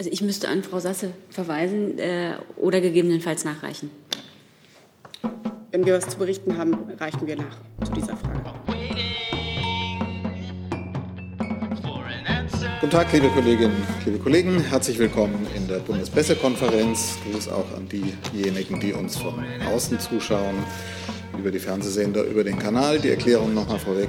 Also ich müsste an Frau Sasse verweisen äh, oder gegebenenfalls nachreichen. Wenn wir was zu berichten haben, reichen wir nach zu dieser Frage. Guten Tag, liebe Kolleginnen, liebe Kollegen. Herzlich willkommen in der Bundespressekonferenz. Gruß auch an diejenigen, die uns von außen zuschauen, über die Fernsehsender, über den Kanal. Die Erklärung nochmal vorweg.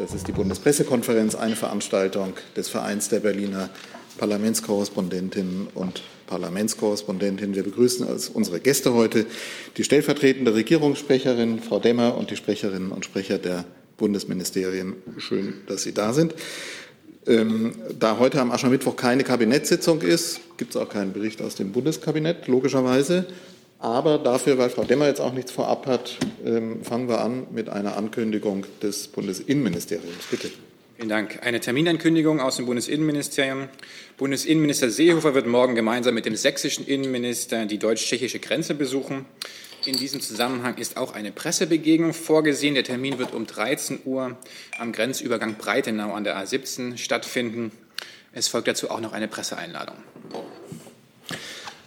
Das ist die Bundespressekonferenz, eine Veranstaltung des Vereins der Berliner Parlamentskorrespondentinnen und Parlamentskorrespondentinnen. Wir begrüßen als unsere Gäste heute die stellvertretende Regierungssprecherin Frau Demmer und die Sprecherinnen und Sprecher der Bundesministerien. Schön, dass Sie da sind. Ähm, da heute am Aschermittwoch keine Kabinettssitzung ist, gibt es auch keinen Bericht aus dem Bundeskabinett, logischerweise. Aber dafür, weil Frau Demmer jetzt auch nichts vorab hat, ähm, fangen wir an mit einer Ankündigung des Bundesinnenministeriums. Bitte. Vielen Dank. Eine Terminankündigung aus dem Bundesinnenministerium. Bundesinnenminister Seehofer wird morgen gemeinsam mit dem sächsischen Innenminister die deutsch-tschechische Grenze besuchen. In diesem Zusammenhang ist auch eine Pressebegegnung vorgesehen. Der Termin wird um 13 Uhr am Grenzübergang Breitenau an der A17 stattfinden. Es folgt dazu auch noch eine Presseeinladung.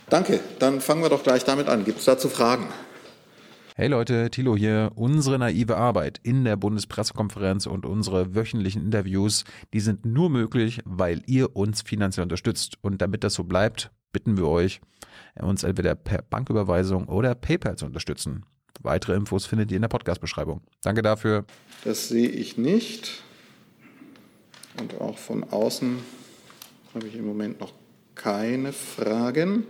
Danke. Dann fangen wir doch gleich damit an. Gibt es dazu Fragen? Hey Leute, Thilo hier. Unsere naive Arbeit in der Bundespressekonferenz und unsere wöchentlichen Interviews, die sind nur möglich, weil ihr uns finanziell unterstützt. Und damit das so bleibt, bitten wir euch, uns entweder per Banküberweisung oder PayPal zu unterstützen. Weitere Infos findet ihr in der Podcast-Beschreibung. Danke dafür. Das sehe ich nicht. Und auch von außen habe ich im Moment noch keine Fragen.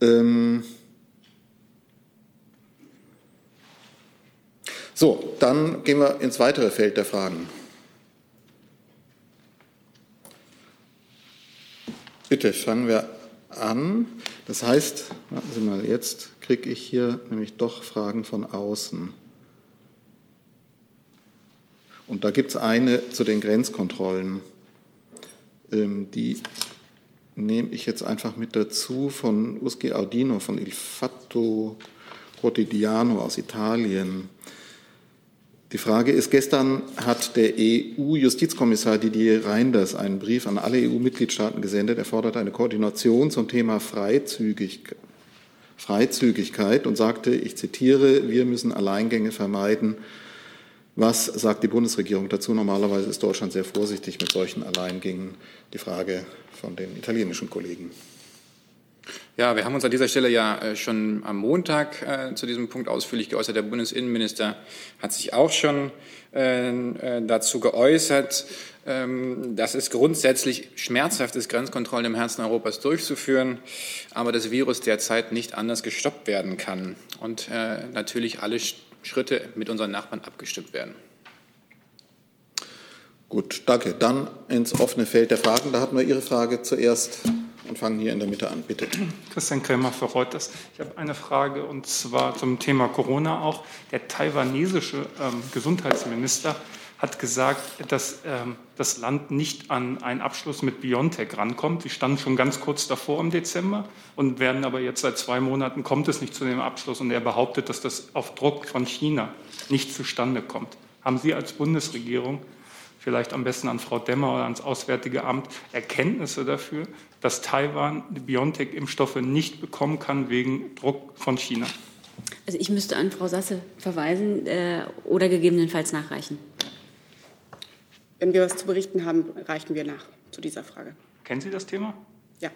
Ähm So, dann gehen wir ins weitere Feld der Fragen. Bitte fangen wir an. Das heißt, warten Sie mal, jetzt kriege ich hier nämlich doch Fragen von außen. Und da gibt es eine zu den Grenzkontrollen. Ähm, die nehme ich jetzt einfach mit dazu von Uschi Audino von Il Fatto Quotidiano aus Italien. Die Frage ist, gestern hat der EU-Justizkommissar Didier Reinders einen Brief an alle EU-Mitgliedstaaten gesendet. Er fordert eine Koordination zum Thema Freizügigkeit, Freizügigkeit und sagte, ich zitiere, wir müssen Alleingänge vermeiden. Was sagt die Bundesregierung dazu? Normalerweise ist Deutschland sehr vorsichtig mit solchen Alleingängen. Die Frage von den italienischen Kollegen. Ja, wir haben uns an dieser Stelle ja äh, schon am Montag äh, zu diesem Punkt ausführlich geäußert. Der Bundesinnenminister hat sich auch schon äh, äh dazu geäußert, ähm, dass es grundsätzlich schmerzhaft ist, Grenzkontrollen im Herzen Europas durchzuführen, aber das Virus derzeit nicht anders gestoppt werden kann und äh, natürlich alle Schritte mit unseren Nachbarn abgestimmt werden. Gut, danke. Dann ins offene Feld der Fragen. Da hatten wir Ihre Frage zuerst und fangen hier in der Mitte an. Bitte. Christian Krämer für Reuters. Ich habe eine Frage und zwar zum Thema Corona auch. Der taiwanesische ähm, Gesundheitsminister hat gesagt, dass ähm, das Land nicht an einen Abschluss mit BioNTech rankommt. Sie standen schon ganz kurz davor im Dezember und werden aber jetzt seit zwei Monaten kommt es nicht zu dem Abschluss und er behauptet, dass das auf Druck von China nicht zustande kommt. Haben Sie als Bundesregierung vielleicht am besten an Frau Demmer oder ans Auswärtige Amt Erkenntnisse dafür, dass Taiwan die BioNTech-Impfstoffe nicht bekommen kann wegen Druck von China? Also ich müsste an Frau Sasse verweisen äh, oder gegebenenfalls nachreichen. Wenn wir was zu berichten haben, reichen wir nach zu dieser Frage. Kennen Sie das Thema? Ja.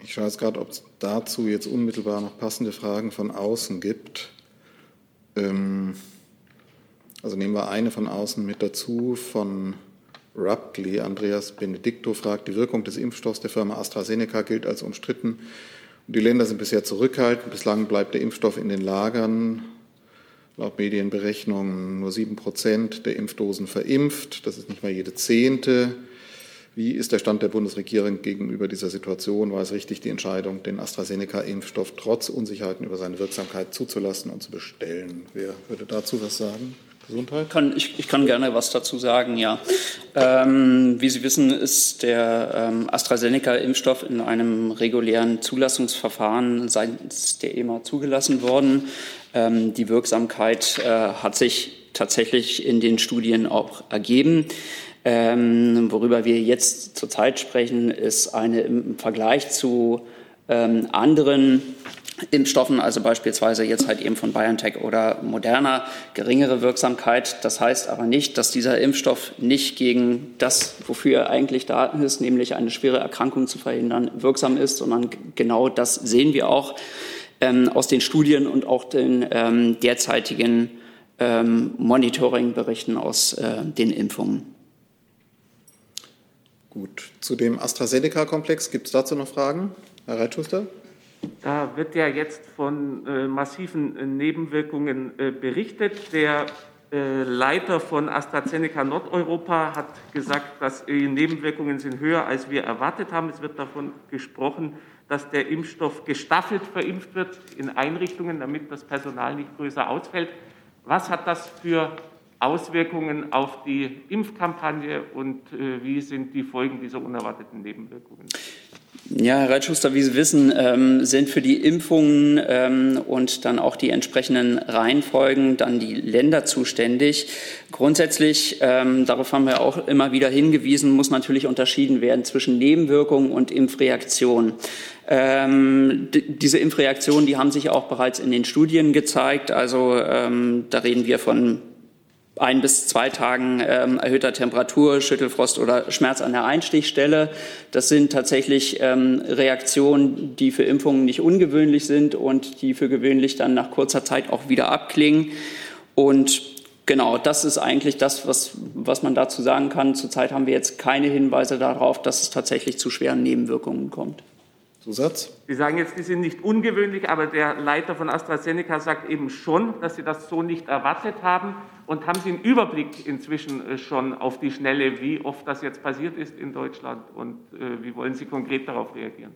Ich schaue jetzt gerade, ob es dazu jetzt unmittelbar noch passende Fragen von außen gibt. Ähm, also nehmen wir eine von außen mit dazu, von Ruptly. Andreas Benedicto fragt, die Wirkung des Impfstoffs der Firma AstraZeneca gilt als umstritten. Die Länder sind bisher zurückhaltend. Bislang bleibt der Impfstoff in den Lagern. Laut Medienberechnungen nur sieben Prozent der Impfdosen verimpft. Das ist nicht mal jede zehnte. Wie ist der Stand der Bundesregierung gegenüber dieser Situation? War es richtig, die Entscheidung, den AstraZeneca-Impfstoff trotz Unsicherheiten über seine Wirksamkeit zuzulassen und zu bestellen? Wer würde dazu was sagen? Gesundheit? Kann, ich, ich, kann gerne was dazu sagen, ja. Ähm, wie Sie wissen, ist der ähm, AstraZeneca-Impfstoff in einem regulären Zulassungsverfahren seitens der EMA zugelassen worden. Ähm, die Wirksamkeit äh, hat sich tatsächlich in den Studien auch ergeben. Ähm, worüber wir jetzt zurzeit sprechen, ist eine im Vergleich zu ähm, anderen Impfstoffen, also beispielsweise jetzt halt eben von BioNTech oder Moderna, geringere Wirksamkeit. Das heißt aber nicht, dass dieser Impfstoff nicht gegen das, wofür er eigentlich da ist, nämlich eine schwere Erkrankung zu verhindern, wirksam ist, sondern genau das sehen wir auch ähm, aus den Studien und auch den ähm, derzeitigen ähm, Monitoringberichten aus äh, den Impfungen. Gut, zu dem AstraZeneca-Komplex gibt es dazu noch Fragen? Herr Reitschuster? Da wird ja jetzt von äh, massiven äh, Nebenwirkungen äh, berichtet. Der äh, Leiter von AstraZeneca Nordeuropa hat gesagt, dass die Nebenwirkungen sind höher, als wir erwartet haben. Es wird davon gesprochen, dass der Impfstoff gestaffelt verimpft wird in Einrichtungen, damit das Personal nicht größer ausfällt. Was hat das für Auswirkungen auf die Impfkampagne und äh, wie sind die Folgen dieser unerwarteten Nebenwirkungen? Ja, Herr Reitschuster, wie Sie wissen, ähm, sind für die Impfungen ähm, und dann auch die entsprechenden Reihenfolgen dann die Länder zuständig. Grundsätzlich, ähm, darauf haben wir auch immer wieder hingewiesen, muss natürlich unterschieden werden zwischen Nebenwirkungen und Impfreaktion. Ähm, diese Impfreaktionen, die haben sich auch bereits in den Studien gezeigt. Also ähm, da reden wir von ein bis zwei Tagen ähm, erhöhter Temperatur, Schüttelfrost oder Schmerz an der Einstichstelle. Das sind tatsächlich ähm, Reaktionen, die für Impfungen nicht ungewöhnlich sind und die für gewöhnlich dann nach kurzer Zeit auch wieder abklingen. Und genau, das ist eigentlich das, was, was man dazu sagen kann. Zurzeit haben wir jetzt keine Hinweise darauf, dass es tatsächlich zu schweren Nebenwirkungen kommt. Zusatz? Sie sagen jetzt, die sind nicht ungewöhnlich, aber der Leiter von AstraZeneca sagt eben schon, dass Sie das so nicht erwartet haben. Und haben Sie einen Überblick inzwischen äh, schon auf die Schnelle, wie oft das jetzt passiert ist in Deutschland und äh, wie wollen Sie konkret darauf reagieren?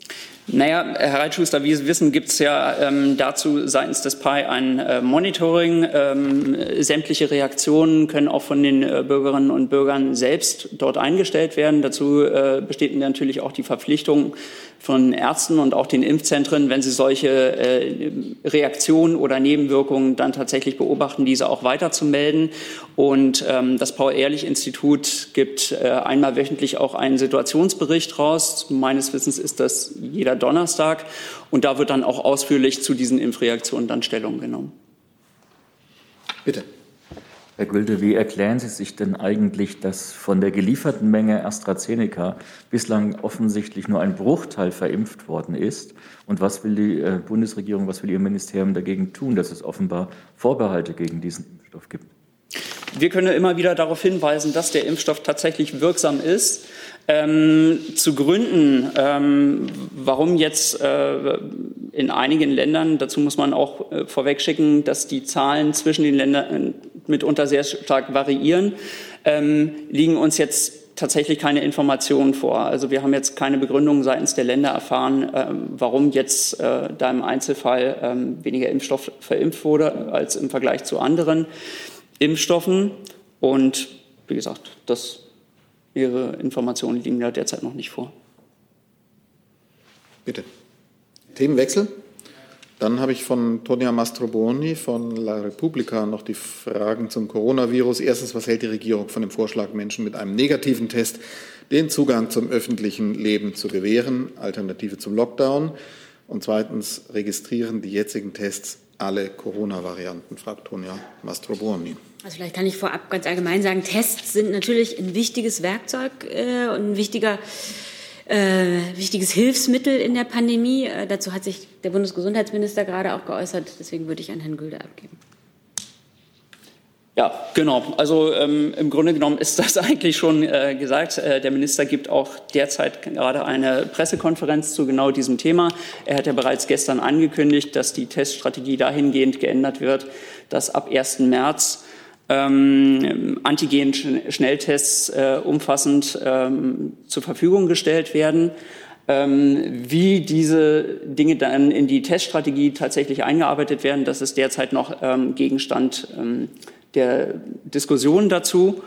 Naja, Herr Reitschuster, wie Sie wissen, gibt es ja ähm, dazu seitens des PI ein äh, Monitoring. Ähm, sämtliche Reaktionen können auch von den äh, Bürgerinnen und Bürgern selbst dort eingestellt werden. Dazu äh, besteht natürlich auch die Verpflichtung von Ärzten und auch den Impfzentren, wenn sie solche äh, Reaktionen oder Nebenwirkungen dann tatsächlich beobachten, diese auch weiterzumelden. Und ähm, das Paul-Ehrlich-Institut gibt äh, einmal wöchentlich auch einen Situationsbericht raus. Meines Wissens ist das jeder Donnerstag. Und da wird dann auch ausführlich zu diesen Impfreaktionen dann Stellung genommen. Bitte. Herr Gülde, wie erklären Sie sich denn eigentlich, dass von der gelieferten Menge AstraZeneca bislang offensichtlich nur ein Bruchteil verimpft worden ist? Und was will die äh, Bundesregierung, was will Ihr Ministerium dagegen tun, dass es offenbar Vorbehalte gegen diesen Impfstoff gibt? Wir können immer wieder darauf hinweisen, dass der Impfstoff tatsächlich wirksam ist. Ähm, zu Gründen, ähm, warum jetzt äh, in einigen Ländern, dazu muss man auch äh, vorwegschicken, dass die Zahlen zwischen den Ländern äh, mitunter sehr stark variieren, ähm, liegen uns jetzt tatsächlich keine Informationen vor. Also wir haben jetzt keine Begründung seitens der Länder erfahren, ähm, warum jetzt äh, da im Einzelfall ähm, weniger Impfstoff verimpft wurde als im Vergleich zu anderen. Impfstoffen. Und wie gesagt, das, Ihre Informationen liegen da derzeit noch nicht vor. Bitte. Themenwechsel. Dann habe ich von Tonia Mastroboni von La Repubblica noch die Fragen zum Coronavirus. Erstens, was hält die Regierung von dem Vorschlag, Menschen mit einem negativen Test den Zugang zum öffentlichen Leben zu gewähren, Alternative zum Lockdown? Und zweitens, registrieren die jetzigen Tests alle Corona-Varianten, fragt Tonia Mastroboni. Also vielleicht kann ich vorab ganz allgemein sagen, Tests sind natürlich ein wichtiges Werkzeug äh, und ein wichtiger, äh, wichtiges Hilfsmittel in der Pandemie. Äh, dazu hat sich der Bundesgesundheitsminister gerade auch geäußert. Deswegen würde ich an Herrn Gülde abgeben. Ja, genau. Also ähm, im Grunde genommen ist das eigentlich schon äh, gesagt. Äh, der Minister gibt auch derzeit gerade eine Pressekonferenz zu genau diesem Thema. Er hat ja bereits gestern angekündigt, dass die Teststrategie dahingehend geändert wird, dass ab 1. März ähm, Antigen-Schnelltests äh, umfassend ähm, zur Verfügung gestellt werden. Ähm, wie diese Dinge dann in die Teststrategie tatsächlich eingearbeitet werden, das ist derzeit noch ähm, Gegenstand ähm, der Diskussion dazu.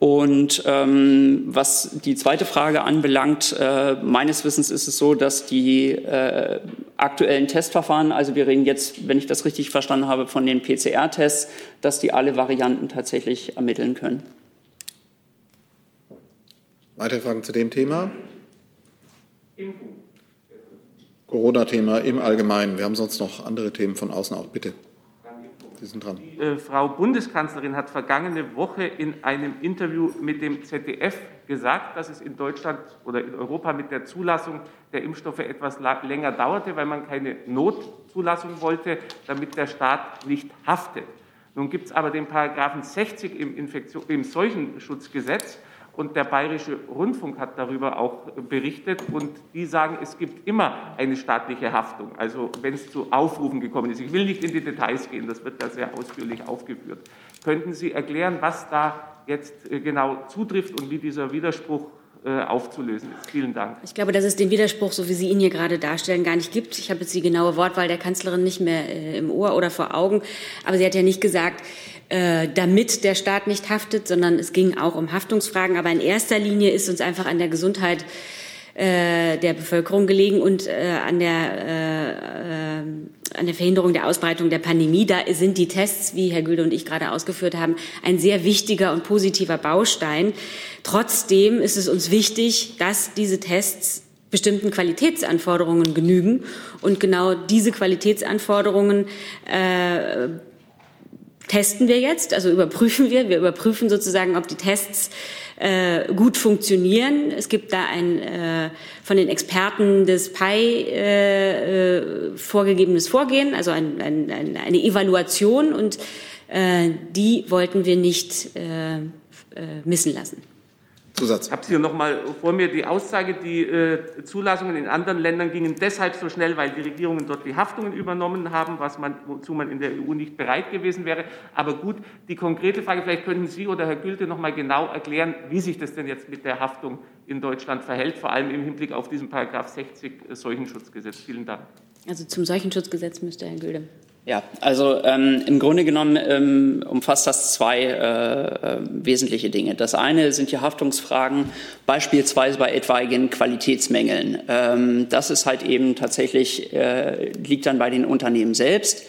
Und ähm, was die zweite Frage anbelangt, äh, meines Wissens ist es so, dass die äh, aktuellen Testverfahren, also wir reden jetzt, wenn ich das richtig verstanden habe, von den PCR-Tests, dass die alle Varianten tatsächlich ermitteln können. Weitere Fragen zu dem Thema? Corona-Thema im Allgemeinen. Wir haben sonst noch andere Themen von außen auch. Bitte. Sie sind dran. Die, äh, Frau Bundeskanzlerin hat vergangene Woche in einem Interview mit dem ZDF gesagt, dass es in Deutschland oder in Europa mit der Zulassung der Impfstoffe etwas länger dauerte, weil man keine Notzulassung wollte, damit der Staat nicht haftet. Nun gibt es aber den Paragraphen 60 im, Infektion, im Seuchenschutzgesetz und der Bayerische Rundfunk hat darüber auch berichtet und die sagen, es gibt immer eine staatliche Haftung, also wenn es zu Aufrufen gekommen ist. Ich will nicht in die Details gehen, das wird da sehr ausführlich aufgeführt. Könnten Sie erklären, was da jetzt äh, genau zutrifft und wie dieser Widerspruch äh, aufzulösen ist. Vielen Dank. Ich glaube, dass es den Widerspruch, so wie Sie ihn hier gerade darstellen, gar nicht gibt. Ich habe jetzt die genaue Wortwahl der Kanzlerin nicht mehr äh, im Ohr oder vor Augen, aber sie hat ja nicht gesagt, damit der Staat nicht haftet, sondern es ging auch um Haftungsfragen. Aber in erster Linie ist uns einfach an der Gesundheit äh, der Bevölkerung gelegen und äh, an, der, äh, äh, an der Verhinderung der Ausbreitung der Pandemie. Da sind die Tests, wie Herr Gülde und ich gerade ausgeführt haben, ein sehr wichtiger und positiver Baustein. Trotzdem ist es uns wichtig, dass diese Tests bestimmten Qualitätsanforderungen genügen. Und genau diese Qualitätsanforderungen äh, testen wir jetzt, also überprüfen wir. Wir überprüfen sozusagen, ob die Tests äh, gut funktionieren. Es gibt da ein äh, von den Experten des PI äh, äh, vorgegebenes Vorgehen, also ein, ein, ein, eine Evaluation und äh, die wollten wir nicht äh, äh, missen lassen. Zusatz. Ich habe hier noch mal vor mir die Aussage, die äh, Zulassungen in anderen Ländern gingen deshalb so schnell, weil die Regierungen dort die Haftungen übernommen haben, was man, wozu man in der EU nicht bereit gewesen wäre. Aber gut, die konkrete Frage, vielleicht könnten Sie oder Herr Gülte noch mal genau erklären, wie sich das denn jetzt mit der Haftung in Deutschland verhält, vor allem im Hinblick auf diesen Paragraph 60 Seuchenschutzgesetz. Vielen Dank. Also zum Seuchenschutzgesetz müsste Herr Gülde. Ja, also ähm, im Grunde genommen ähm, umfasst das zwei äh, äh, wesentliche Dinge. Das eine sind die Haftungsfragen, beispielsweise bei etwaigen Qualitätsmängeln. Ähm, das ist halt eben tatsächlich, äh, liegt dann bei den Unternehmen selbst.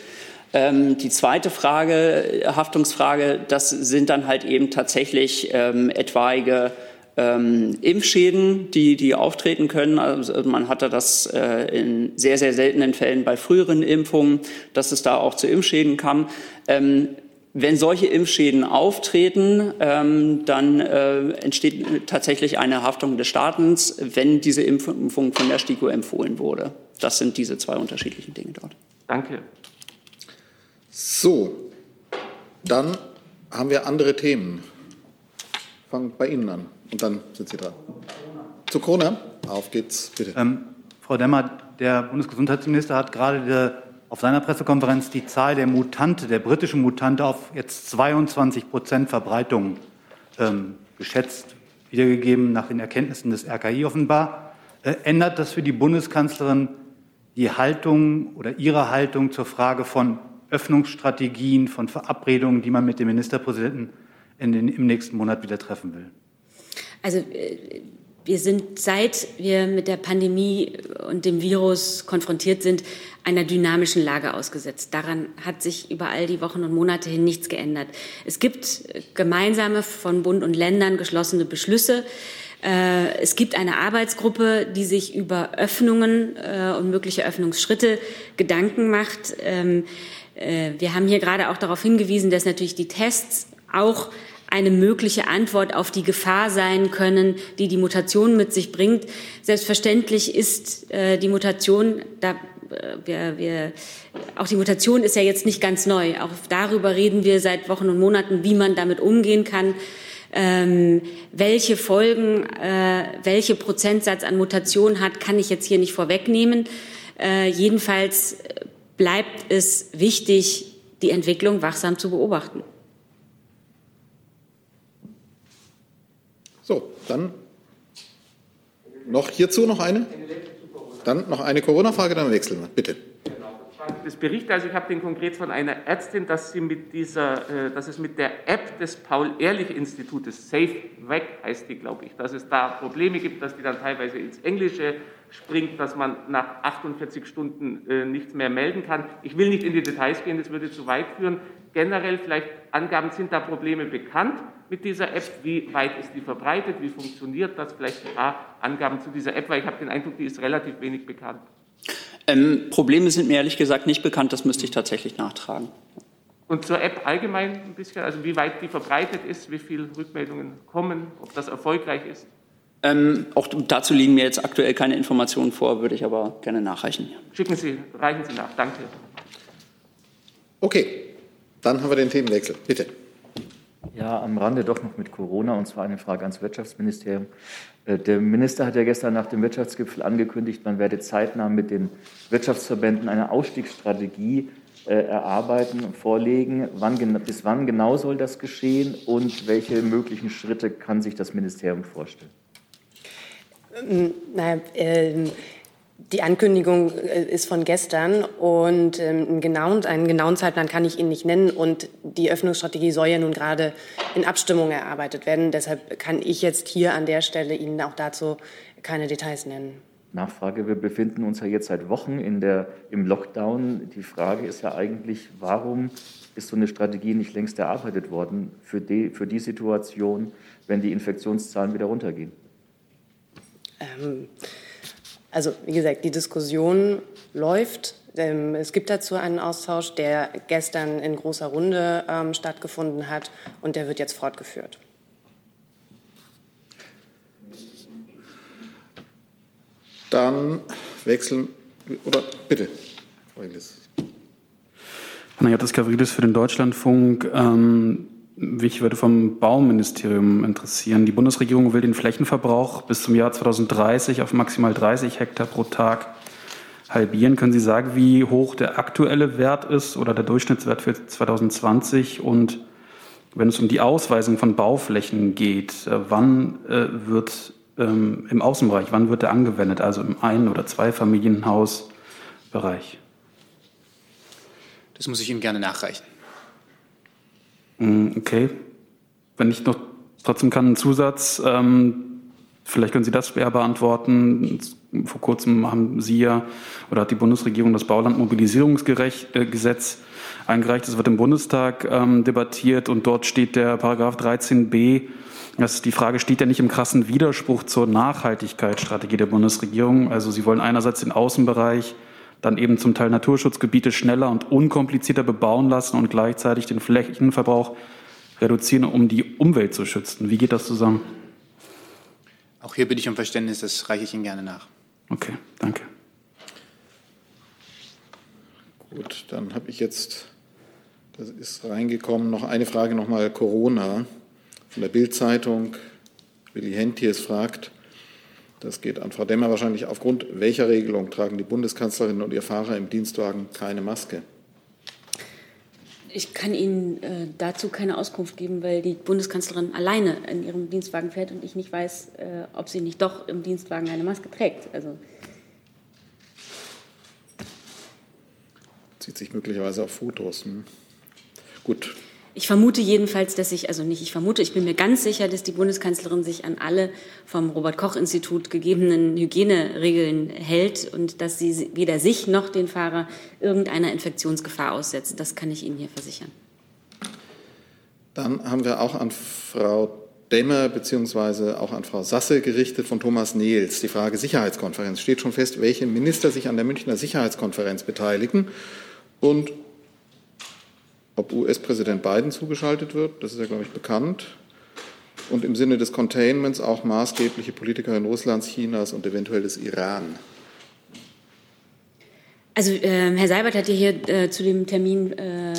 Ähm, die zweite Frage, Haftungsfrage, das sind dann halt eben tatsächlich ähm, etwaige ähm, Impfschäden, die, die auftreten können. Also man hatte das äh, in sehr, sehr seltenen Fällen bei früheren Impfungen, dass es da auch zu Impfschäden kam. Ähm, wenn solche Impfschäden auftreten, ähm, dann äh, entsteht tatsächlich eine Haftung des Staatens, wenn diese Impfung von der STIKO empfohlen wurde. Das sind diese zwei unterschiedlichen Dinge dort. Danke. So, dann haben wir andere Themen. Fangen bei Ihnen an. Und dann sind Sie dran. Zu Corona. Auf geht's, bitte. Ähm, Frau Demmer, der Bundesgesundheitsminister hat gerade auf seiner Pressekonferenz die Zahl der Mutante, der britischen Mutante, auf jetzt 22 Prozent Verbreitung ähm, geschätzt, wiedergegeben nach den Erkenntnissen des RKI offenbar. Äh, ändert das für die Bundeskanzlerin die Haltung oder ihre Haltung zur Frage von Öffnungsstrategien, von Verabredungen, die man mit dem Ministerpräsidenten den, im nächsten Monat wieder treffen will? Also äh, wir sind, seit wir mit der Pandemie und dem Virus konfrontiert sind, einer dynamischen Lage ausgesetzt. Daran hat sich über all die Wochen und Monate hin nichts geändert. Es gibt gemeinsame von Bund und Ländern geschlossene Beschlüsse. Äh, es gibt eine Arbeitsgruppe, die sich über Öffnungen äh, und mögliche Öffnungsschritte Gedanken macht. Ähm, wir haben hier gerade auch darauf hingewiesen, dass natürlich die Tests auch eine mögliche Antwort auf die Gefahr sein können, die die Mutation mit sich bringt. Selbstverständlich ist äh, die Mutation, da, äh, wir, wir, auch die Mutation ist ja jetzt nicht ganz neu. Auch darüber reden wir seit Wochen und Monaten, wie man damit umgehen kann. Ähm, welche Folgen, äh, welche Prozentsatz an Mutation hat, kann ich jetzt hier nicht vorwegnehmen. Äh, jedenfalls bleibt es wichtig, die Entwicklung wachsam zu beobachten. So, dann noch hierzu noch eine? Dann noch eine Corona-Frage, dann wechseln wir. Bitte. das berichtet. Also ich habe den konkret von einer Ärztin, dass, sie mit dieser, äh, dass es mit der App des Paul-Ehrlich-Institutes, Safe Weg heißt die, glaube ich, dass es da Probleme gibt, dass die dann teilweise ins Englische springt, dass man nach 48 Stunden äh, nichts mehr melden kann. Ich will nicht in die Details gehen, das würde zu weit führen. Generell vielleicht Angaben, sind da Probleme bekannt mit dieser App? Wie weit ist die verbreitet? Wie funktioniert das? Vielleicht ein paar Angaben zu dieser App, weil ich habe den Eindruck, die ist relativ wenig bekannt. Ähm, Probleme sind mir ehrlich gesagt nicht bekannt, das müsste ich tatsächlich nachtragen. Und zur App allgemein ein bisschen, also wie weit die verbreitet ist, wie viele Rückmeldungen kommen, ob das erfolgreich ist? Ähm, auch dazu liegen mir jetzt aktuell keine Informationen vor, würde ich aber gerne nachreichen. Schicken Sie, reichen Sie nach. Danke. Okay, dann haben wir den Themenwechsel. Bitte. Ja, am Rande doch noch mit Corona und zwar eine Frage ans Wirtschaftsministerium. Äh, der Minister hat ja gestern nach dem Wirtschaftsgipfel angekündigt, man werde zeitnah mit den Wirtschaftsverbänden eine Ausstiegsstrategie äh, erarbeiten und vorlegen. Wann, bis wann genau soll das geschehen und welche möglichen Schritte kann sich das Ministerium vorstellen? Ähm, naja, äh, die Ankündigung äh, ist von gestern und ähm, einen, genauen, einen genauen Zeitplan kann ich Ihnen nicht nennen. Und die Öffnungsstrategie soll ja nun gerade in Abstimmung erarbeitet werden. Deshalb kann ich jetzt hier an der Stelle Ihnen auch dazu keine Details nennen. Nachfrage, wir befinden uns ja jetzt seit Wochen in der, im Lockdown. Die Frage ist ja eigentlich, warum ist so eine Strategie nicht längst erarbeitet worden für die, für die Situation, wenn die Infektionszahlen wieder runtergehen? Ähm, also wie gesagt, die Diskussion läuft. Ähm, es gibt dazu einen Austausch, der gestern in großer Runde ähm, stattgefunden hat und der wird jetzt fortgeführt. Dann wechseln, oder bitte, Frau Inglis. Panayotis Gavridis für den Deutschlandfunk. Ähm, mich würde vom Bauministerium interessieren. Die Bundesregierung will den Flächenverbrauch bis zum Jahr 2030 auf maximal 30 Hektar pro Tag halbieren. Können Sie sagen, wie hoch der aktuelle Wert ist oder der Durchschnittswert für 2020? Und wenn es um die Ausweisung von Bauflächen geht, äh, wann äh, wird ähm, im Außenbereich, wann wird der angewendet? Also im Ein- oder Zweifamilienhausbereich? Das muss ich Ihnen gerne nachreichen. Mm, okay. Wenn ich noch trotzdem kann, einen Zusatz. Ähm, vielleicht können Sie das schwer beantworten. Vor kurzem haben Sie ja oder hat die Bundesregierung das Baulandmobilisierungsgesetz äh, eingereicht. Das wird im Bundestag ähm, debattiert und dort steht der Paragraph 13b. Das, die Frage steht ja nicht im krassen Widerspruch zur Nachhaltigkeitsstrategie der Bundesregierung. Also Sie wollen einerseits den Außenbereich dann eben zum Teil Naturschutzgebiete schneller und unkomplizierter bebauen lassen und gleichzeitig den Flächenverbrauch reduzieren, um die Umwelt zu schützen. Wie geht das zusammen? Auch hier bitte ich um Verständnis, das reiche ich Ihnen gerne nach. Okay, danke. Gut, dann habe ich jetzt, das ist reingekommen, noch eine Frage nochmal Corona von der Bild-Zeitung. Willi Hentjes fragt, das geht an Frau Demmer wahrscheinlich. Aufgrund welcher Regelung tragen die Bundeskanzlerin und ihr Fahrer im Dienstwagen keine Maske? Ich kann Ihnen äh, dazu keine Auskunft geben, weil die Bundeskanzlerin alleine in ihrem Dienstwagen fährt und ich nicht weiß, äh, ob sie nicht doch im Dienstwagen eine Maske trägt. Also Zieht sich möglicherweise auf Fotos. Hm. Gut, ich vermute jedenfalls, dass ich, also nicht ich vermute, ich bin mir ganz sicher, dass die Bundeskanzlerin sich an alle vom Robert Koch Institut gegebenen Hygieneregeln hält und dass sie weder sich noch den Fahrer irgendeiner Infektionsgefahr aussetzt. Das kann ich Ihnen hier versichern. Dann haben wir auch an Frau Demmer bzw. auch an Frau Sasse gerichtet von Thomas Nehls die Frage Sicherheitskonferenz. Steht schon fest, welche Minister sich an der Münchner Sicherheitskonferenz beteiligen und ob US-Präsident Biden zugeschaltet wird, das ist ja, glaube ich, bekannt. Und im Sinne des Containments auch maßgebliche Politiker in Russlands, Chinas und eventuell des Iran. Also äh, Herr Seibert hat ja hier äh, zu dem Termin äh,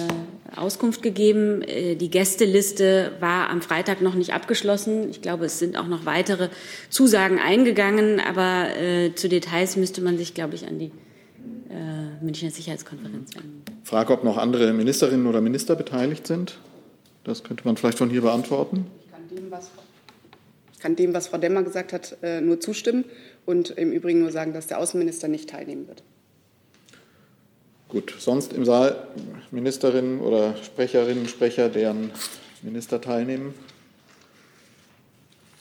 Auskunft gegeben. Äh, die Gästeliste war am Freitag noch nicht abgeschlossen. Ich glaube, es sind auch noch weitere Zusagen eingegangen, aber äh, zu Details müsste man sich, glaube ich, an die äh, Münchner Sicherheitskonferenz wenden. Frage, ob noch andere Ministerinnen oder Minister beteiligt sind. Das könnte man vielleicht von hier beantworten. Ich kann dem, was, kann dem, was Frau Demmer gesagt hat, äh, nur zustimmen und im Übrigen nur sagen, dass der Außenminister nicht teilnehmen wird. Gut, sonst im Saal Ministerinnen oder Sprecherinnen, Sprecher, deren Minister teilnehmen?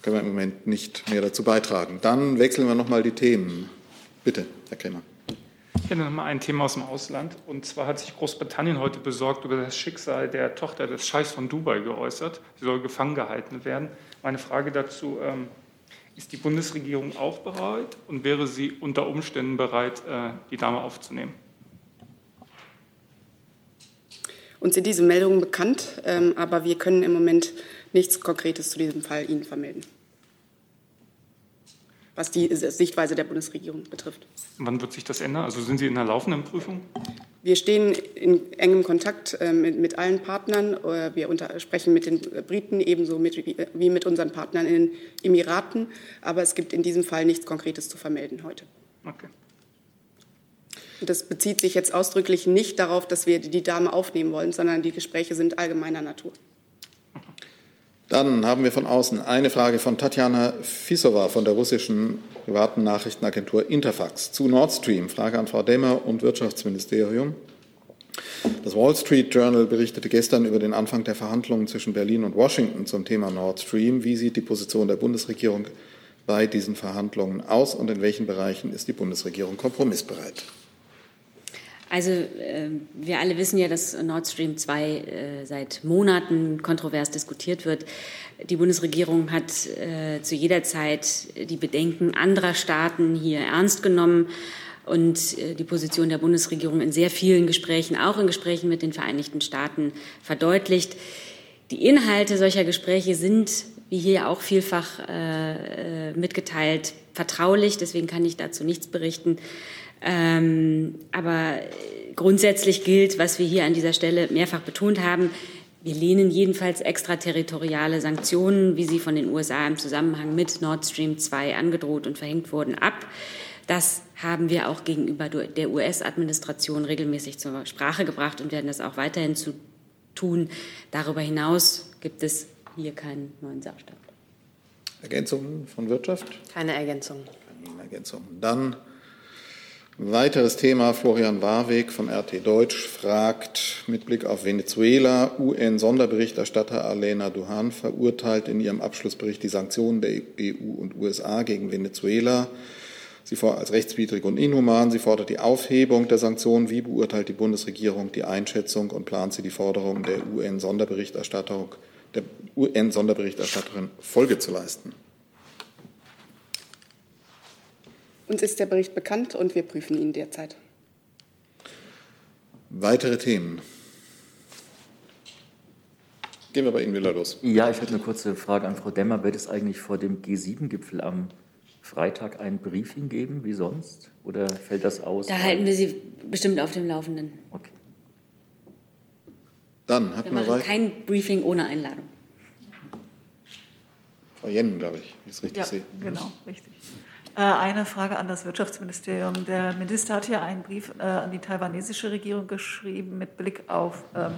Können wir im Moment nicht mehr dazu beitragen. Dann wechseln wir nochmal die Themen. Bitte, Herr Kremer. Ich hätte noch mal ein Thema aus dem Ausland. Und zwar hat sich Großbritannien heute besorgt über das Schicksal der Tochter des Scheichs von Dubai geäußert. Sie soll gefangen gehalten werden. Meine Frage dazu, ähm, ist die Bundesregierung auch bereit und wäre sie unter Umständen bereit, äh, die Dame aufzunehmen? Uns sind diese Meldungen bekannt, ähm, aber wir können im Moment nichts Konkretes zu diesem Fall Ihnen vermelden, was die Sichtweise der Bundesregierung betrifft. Wann wird sich das ändern? Also sind Sie in der laufenden Prüfung? Wir stehen in engem Kontakt äh, mit, mit, allen Partnern. Äh, wir unter, sprechen mit den Briten ebenso mit, wie mit unseren Partnern in den Emiraten. Aber es gibt in diesem Fall nichts Konkretes zu vermelden heute. Okay. Das bezieht sich jetzt ausdrücklich nicht darauf, dass wir die Dame aufnehmen wollen, sondern die Gespräche sind allgemeiner Natur. Dann haben wir von außen eine Frage von Tatjana Fisova von der russischen privaten Nachrichtenagentur Interfax zu Nord Stream. Frage an Frau Demmer und Wirtschaftsministerium. Das Wall Street Journal berichtete gestern über den Anfang der Verhandlungen zwischen Berlin und Washington zum Thema Nord Stream. Wie sieht die Position der Bundesregierung bei diesen Verhandlungen aus und in welchen Bereichen ist die Bundesregierung kompromissbereit? Also äh, wir alle wissen ja, dass Nord Stream 2 äh, seit Monaten kontrovers diskutiert wird. Die Bundesregierung hat äh, zu jeder Zeit die Bedenken anderer Staaten hier ernst genommen und die Position der Bundesregierung in sehr vielen Gesprächen, auch in Gesprächen mit den Vereinigten Staaten, verdeutlicht. Die Inhalte solcher Gespräche sind, wie hier auch vielfach mitgeteilt, vertraulich. Deswegen kann ich dazu nichts berichten. Ähm, aber grundsätzlich gilt, was wir hier an dieser Stelle mehrfach betont haben, wir lehnen jedenfalls extraterritoriale Sanktionen, wie sie von den USA im Zusammenhang mit Nord Stream 2 angedroht und verhängt wurden, ab. Das haben wir auch gegenüber der US-Administration regelmäßig zur Sprache gebracht und werden das auch weiterhin zu tun. Darüber hinaus gibt es hier keinen neuen Sachstand. Ergänzungen von Wirtschaft? Keine Ergänzung. Keine Ergänzung. Dann Weiteres Thema, Florian Warweg von RT Deutsch fragt mit Blick auf Venezuela, UN-Sonderberichterstatter Alena Duhan verurteilt in ihrem Abschlussbericht die Sanktionen der EU und USA gegen Venezuela. Sie fordert als rechtswidrig und inhuman. Sie fordert die Aufhebung der Sanktionen. Wie beurteilt die Bundesregierung die Einschätzung und plant sie die Forderung der UN-Sonderberichterstatterin der UN-Sonderberichterstatterin Folge zu leisten? Uns ist der Bericht bekannt und wir prüfen ihn derzeit. Weitere Themen? Gehen wir bei Ihnen wieder los. Ja, ich hätte eine kurze Frage an Frau Demmer. Wird es eigentlich vor dem G7-Gipfel am Freitag ein Briefing geben, wie sonst? Oder fällt das aus? Da halten wir Sie bestimmt auf dem Laufenden. Okay. Dann hat wir man machen kein Briefing ohne Einladung. Frau Jennen, glaube ich, es richtig ja, sehe. Genau, richtig. Äh, eine Frage an das Wirtschaftsministerium. Der Minister hat ja einen Brief äh, an die taiwanesische Regierung geschrieben mit Blick auf ähm,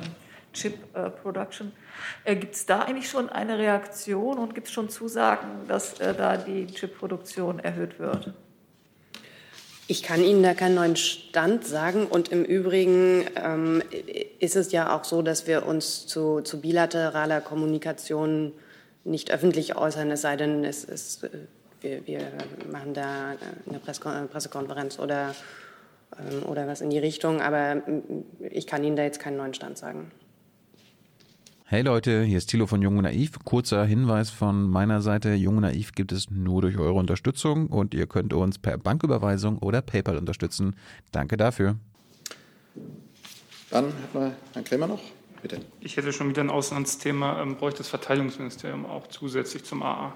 Chip äh, Production. Gibt es da eigentlich schon eine Reaktion und gibt es schon Zusagen, dass da die Chip-Produktion erhöht wird? Ich kann Ihnen da keinen neuen Stand sagen. Und im Übrigen ähm, ist es ja auch so, dass wir uns zu, zu bilateraler Kommunikation nicht öffentlich äußern, es sei denn, es ist wir, wir machen da eine Pressekonferenz oder, ähm, oder was in die Richtung, aber ich kann Ihnen da jetzt keinen neuen Stand sagen. Hey Leute, hier ist Thilo von Jung und Naiv. Kurzer Hinweis von meiner Seite. Jung und Naiv gibt es nur durch eure Unterstützung und ihr könnt uns per Banküberweisung oder PayPal unterstützen. Danke dafür. Dann hat man Herrn Krämer noch. Bitte. Ich hätte schon wieder ein Auslandsthema. Ähm, bräuchte das Verteidigungsministerium auch zusätzlich zum AA?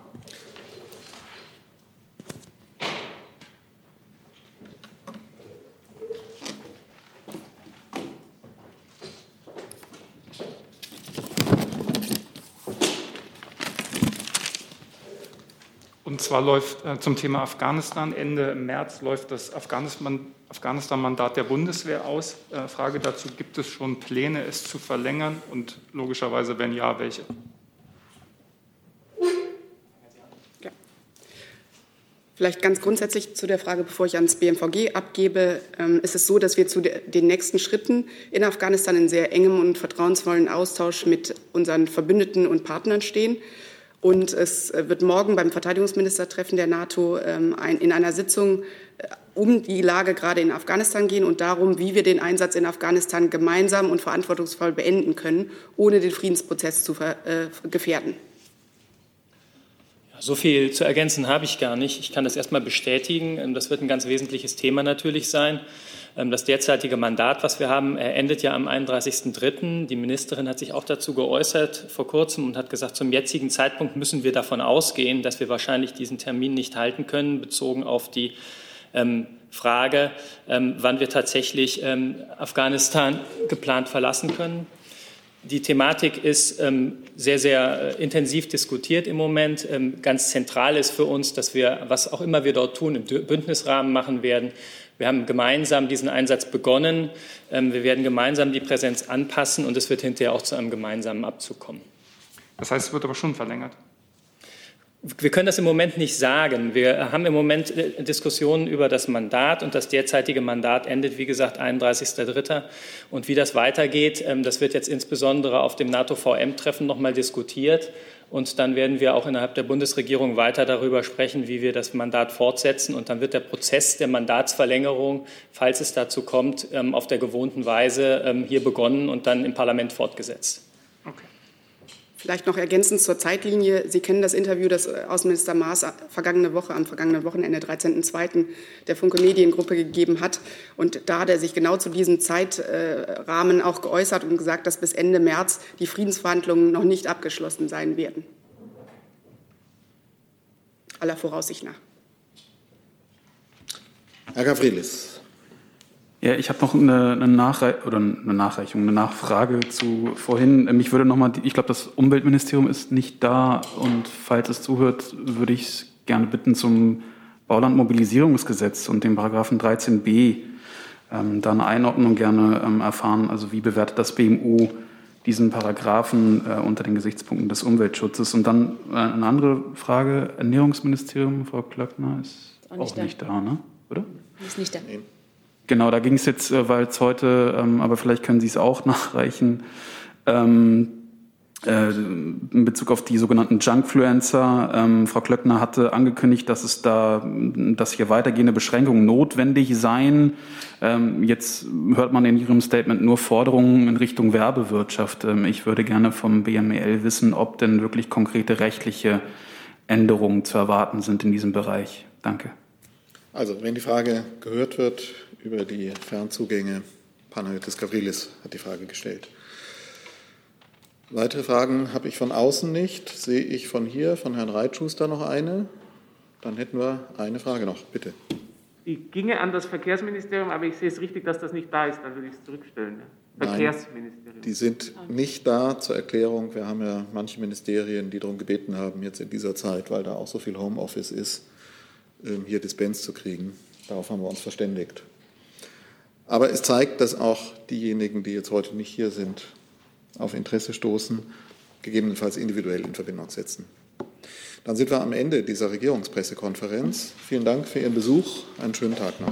Zwar läuft äh, zum Thema Afghanistan Ende März läuft das Afghanistan-Mandat der Bundeswehr aus. Äh, Frage dazu, gibt es schon Pläne, es zu verlängern? Und logischerweise, wenn ja, welche? Vielleicht ganz grundsätzlich zu der Frage, bevor ich ans BMVG abgebe, ähm, ist es so, dass wir zu den nächsten Schritten in Afghanistan in sehr engem und vertrauensvollen Austausch mit unseren Verbündeten und Partnern stehen. Und es wird morgen beim Verteidigungsministertreffen der NATO ähm, in einer Sitzung äh, um die Lage gerade in Afghanistan gehen und darum, wie wir den Einsatz in Afghanistan gemeinsam und verantwortungsvoll beenden können, ohne den Friedensprozess zu äh, gefährden. So viel zu ergänzen habe ich gar nicht. Ich kann das erstmal bestätigen. Ähm, das wird ein ganz wesentliches Thema natürlich sein. Ähm, das derzeitige Mandat, was wir haben, endet ja am 31.03. Die Ministerin hat sich auch dazu geäußert vor kurzem und hat gesagt, zum jetzigen Zeitpunkt müssen wir davon ausgehen, dass wir wahrscheinlich diesen Termin nicht halten können, bezogen auf die ähm, Frage, wann wir tatsächlich Afghanistan geplant verlassen können. Die Thematik ist ähm, sehr, sehr äh, intensiv diskutiert im Moment. Ähm, ganz zentral ist für uns, dass wir, was auch immer wir dort tun, im Bündnisrahmen machen werden. Wir haben gemeinsam diesen Einsatz begonnen. Ähm, wir werden gemeinsam die Präsenz anpassen und es wird hinterher auch zu einem gemeinsamen Abzug kommen. Das heißt, es wird aber schon verlängert. Wir können das im Moment nicht sagen. Wir haben im Moment äh, Diskussionen über das Mandat und das derzeitige Mandat endet, wie gesagt, 31.03. Und wie das weitergeht, ähm, das wird jetzt insbesondere auf dem NATO-VM-Treffen noch mal diskutiert. Und dann werden wir auch innerhalb der Bundesregierung weiter darüber sprechen, wie wir das Mandat fortsetzen. Und dann wird der Prozess der Mandatsverlängerung, falls es dazu kommt, ähm, auf der gewohnten Weise ähm, hier begonnen und dann im Parlament fortgesetzt. Vielleicht noch ergänzend zur Zeitlinie. Sie kennen das Interview, das äh, Außenminister Maas vergangene Woche, am vergangenen Wochenende, 13.02., der Funke Mediengruppe gegeben hat. Und da hat er sich genau zu diesem Zeitrahmen auch geäußert und gesagt, dass bis Ende März die Friedensverhandlungen noch nicht abgeschlossen sein werden. Aller Voraussicht nach. Herr Gavrilis. Ja, ich habe noch eine, eine, Nachrei oder eine Nachreichung, eine Nachfrage zu vorhin. Mich würde noch mal, ich glaube, das Umweltministerium ist nicht da und falls es zuhört, würde ich es gerne bitten zum Baulandmobilisierungsgesetz und dem Paragraphen 13b ähm, da eine Einordnung gerne ähm, erfahren. Also wie bewertet das BMU diesen Paragraphen äh, unter den Gesichtspunkten des Umweltschutzes? Und dann äh, eine andere Frage, Ernährungsministerium, Frau Klöckner ist auch nicht, auch nicht da. da, ne? oder? Ist nicht da. Nee. Genau, da ging es jetzt, äh, weil es heute, ähm, aber vielleicht können Sie es auch nachreichen, ähm, äh, in Bezug auf die sogenannten Junkfluencer. Ähm, Frau Klöckner hatte angekündigt, dass es da, dass hier weitergehende Beschränkungen notwendig seien. Ähm, jetzt hört man in Ihrem Statement nur Forderungen in Richtung Werbewirtschaft. Ähm, ich würde gerne vom BMEL wissen, ob denn wirklich konkrete rechtliche Änderungen zu erwarten sind in diesem Bereich. Danke. Also, wenn die Frage gehört wird, über die Fernzugänge. Panayotis Gavrilis hat die Frage gestellt. Weitere Fragen habe ich von außen nicht. Sehe ich von hier, von Herrn Reitschuster noch eine? Dann hätten wir eine Frage noch, bitte. Die ginge an das Verkehrsministerium, aber ich sehe es richtig, dass das nicht da ist, dann würde ich es zurückstellen. Verkehrsministerium. Nein, die sind nicht da zur Erklärung. Wir haben ja manche Ministerien, die darum gebeten haben, jetzt in dieser Zeit, weil da auch so viel Homeoffice ist, ähm, hier Dispens zu kriegen. Darauf haben wir uns verständigt. Aber es zeigt, dass auch diejenigen, die jetzt heute nicht hier sind, auf Interesse stoßen, gegebenenfalls individuell in Verbindung setzen. Dann sind wir am Ende dieser Regierungspressekonferenz. Vielen Dank für Ihren Besuch. Einen schönen Tag noch.